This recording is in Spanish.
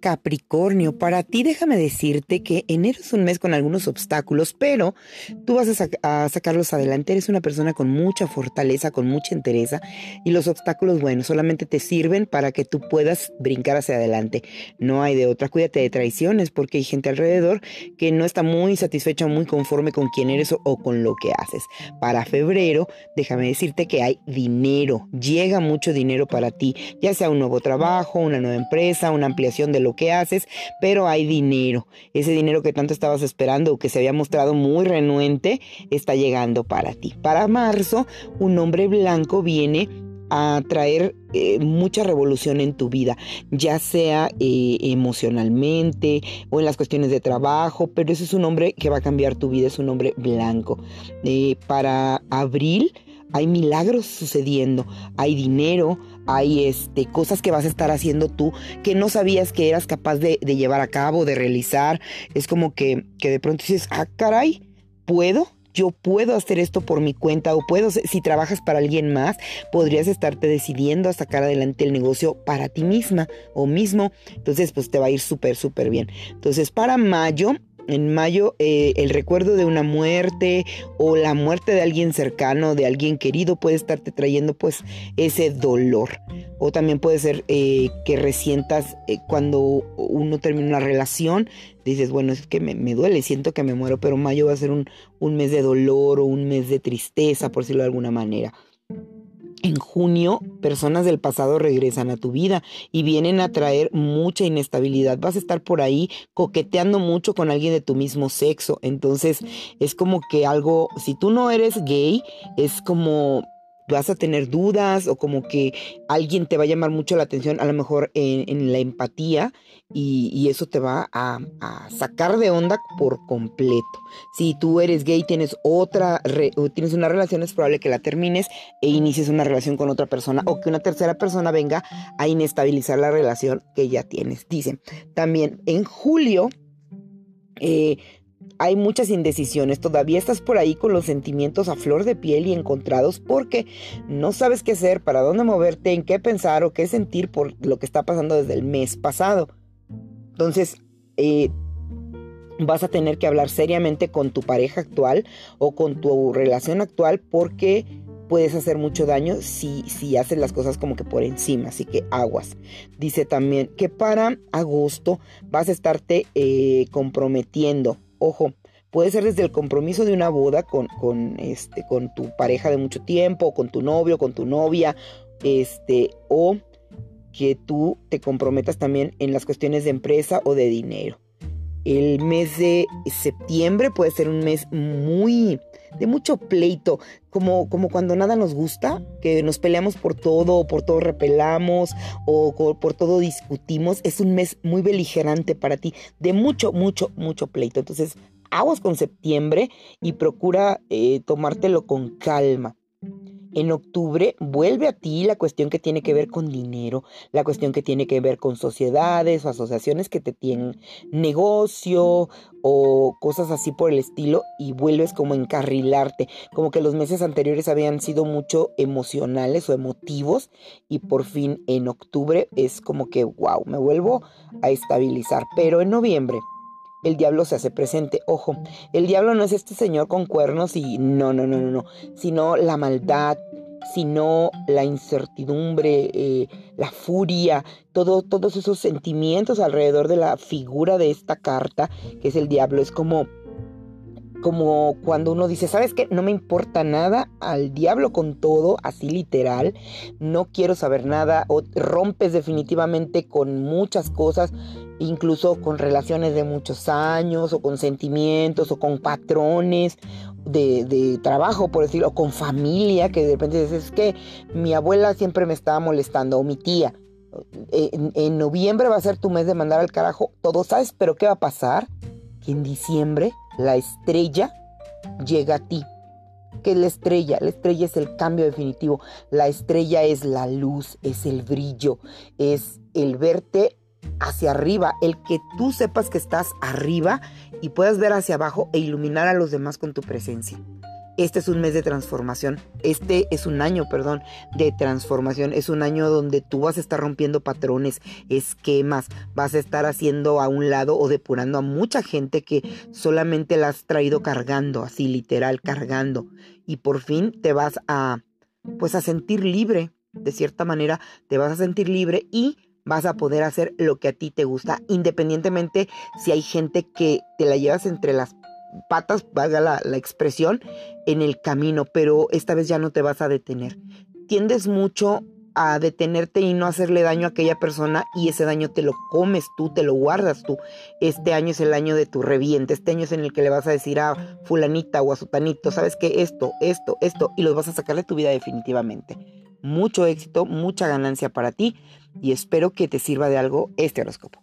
Capricornio, para ti déjame decirte que enero es un mes con algunos obstáculos, pero tú vas a, sacarlos adelante. Eres una persona con mucha fortaleza, con mucha entereza y los obstáculos, bueno, solamente te sirven para que tú puedas brincar hacia adelante. No hay de otra. Cuídate de traiciones porque hay gente alrededor que no está muy satisfecha muy conforme con quién eres o, o con lo que haces. Para febrero, déjame decirte que hay dinero. Llega mucho dinero para ti, ya sea un nuevo trabajo, una nueva empresa, una ampliación de lo que haces, pero hay dinero. Ese dinero que tanto estabas esperando que se había mostrado muy renuente está llegando para ti. Para marzo, un hombre blanco viene a traer eh, mucha revolución en tu vida, ya sea eh, emocionalmente o en las cuestiones de trabajo, pero ese es un hombre que va a cambiar tu vida, es un hombre blanco. Eh, para abril hay milagros sucediendo, hay dinero, hay este, cosas que vas a estar haciendo tú que no sabías que eras capaz de, llevar a cabo, de realizar. Es como que, que de pronto dices, ah, caray, ¿puedo? yo puedo hacer esto por mi cuenta o puedo, si trabajas para alguien más, podrías estarte decidiendo a sacar adelante el negocio para ti misma o mismo. Entonces, pues te va a ir súper, súper bien. Entonces, para mayo, en mayo eh, el recuerdo de una muerte o la muerte de alguien cercano, de alguien querido, puede estarte trayendo pues ese dolor. O también puede ser eh, que resientas eh, cuando uno termina una relación, dices, bueno, es que me, duele, siento que me muero, pero mayo va a ser un, un mes de dolor o un mes de tristeza, por decirlo de alguna manera. En junio, personas del pasado regresan a tu vida y vienen a traer mucha inestabilidad. Vas a estar por ahí coqueteando mucho con alguien de tu mismo sexo. Entonces, es como que algo, si tú no eres gay, es como vas a tener dudas o como que alguien te va a llamar mucho la atención, a lo mejor en, la empatía, y, eso te va a, sacar de onda por completo. Si tú eres gay, tienes otra, tienes una relación, es probable que la termines e inicies una relación con otra persona o que una tercera persona venga a inestabilizar la relación que ya tienes. Dicen, también en julio, eh, hay muchas indecisiones. Todavía estás por ahí con los sentimientos a flor de piel y encontrados porque no sabes qué hacer, para dónde moverte, en qué pensar o qué sentir por lo que está pasando desde el mes pasado. Entonces, eh, vas a tener que hablar seriamente con tu pareja actual o con tu relación actual porque puedes hacer mucho daño si, si haces las cosas como que por encima, así que aguas. Dice también que para agosto vas a estarte eh, comprometiendo Ojo, puede ser desde el compromiso de una boda con, con, este, con tu pareja de mucho tiempo, con tu novio, con tu novia, este, o que tú te comprometas también en las cuestiones de empresa o de dinero. El mes de septiembre puede ser un mes muy de mucho pleito, como, como cuando nada nos gusta, que nos peleamos por todo, por todo repelamos o por todo discutimos. Es un mes muy beligerante para ti, de mucho, mucho, mucho pleito. Entonces, aguas con septiembre y procura eh, tomártelo con calma. En octubre vuelve a ti la cuestión que tiene que ver con dinero, la cuestión que tiene que ver con sociedades o asociaciones que te tienen negocio o cosas así por el estilo y vuelves como a encarrilarte, como que los meses anteriores habían sido mucho emocionales o emotivos y por fin en octubre es como que wow, me vuelvo a estabilizar, pero en noviembre el diablo se hace presente. Ojo, el diablo no es este señor con cuernos y no, no, no, no, no, sino la maldad, sino la incertidumbre, eh, la furia, todo, todos esos sentimientos alrededor de la figura de esta carta, que es el diablo. Es como, como cuando uno dice, ¿sabes qué? No me importa nada, al diablo con todo, así literal, no quiero saber nada, o rompes definitivamente con muchas cosas incluso con relaciones de muchos años o con sentimientos o con patrones de, trabajo, por decirlo, o con familia, que de repente dices, es que mi abuela siempre me estaba molestando o mi tía. En, en noviembre va a ser tu mes de mandar al carajo todo, ¿sabes? Pero ¿qué va a pasar? Que en diciembre la estrella llega a ti. ¿Qué es la estrella? La estrella es el cambio definitivo. La estrella es la luz, es el brillo, es el verte hacia arriba, el que tú sepas que estás arriba y puedas ver hacia abajo e iluminar a los demás con tu presencia. Este es un mes de transformación. Este es un año, perdón, de transformación. Es un año donde tú vas a estar rompiendo patrones, esquemas, vas a estar haciendo a un lado o depurando a mucha gente que solamente la has traído cargando, así literal, cargando. Y por fin te vas a, pues a sentir libre. De cierta manera, te vas a sentir libre y vas a poder hacer lo que a ti te gusta, independientemente si hay gente que te la llevas entre las patas, valga la, la, expresión, en el camino, pero esta vez ya no te vas a detener. Tiendes mucho a detenerte y no hacerle daño a aquella persona y ese daño te lo comes tú, te lo guardas tú. Este año es el año de tu reviente, este año es en el que le vas a decir a fulanita o a sutanito, sabes que esto, esto, esto, y los vas a sacar de tu vida definitivamente. Mucho éxito, mucha ganancia para ti y espero que te sirva de algo este horóscopo.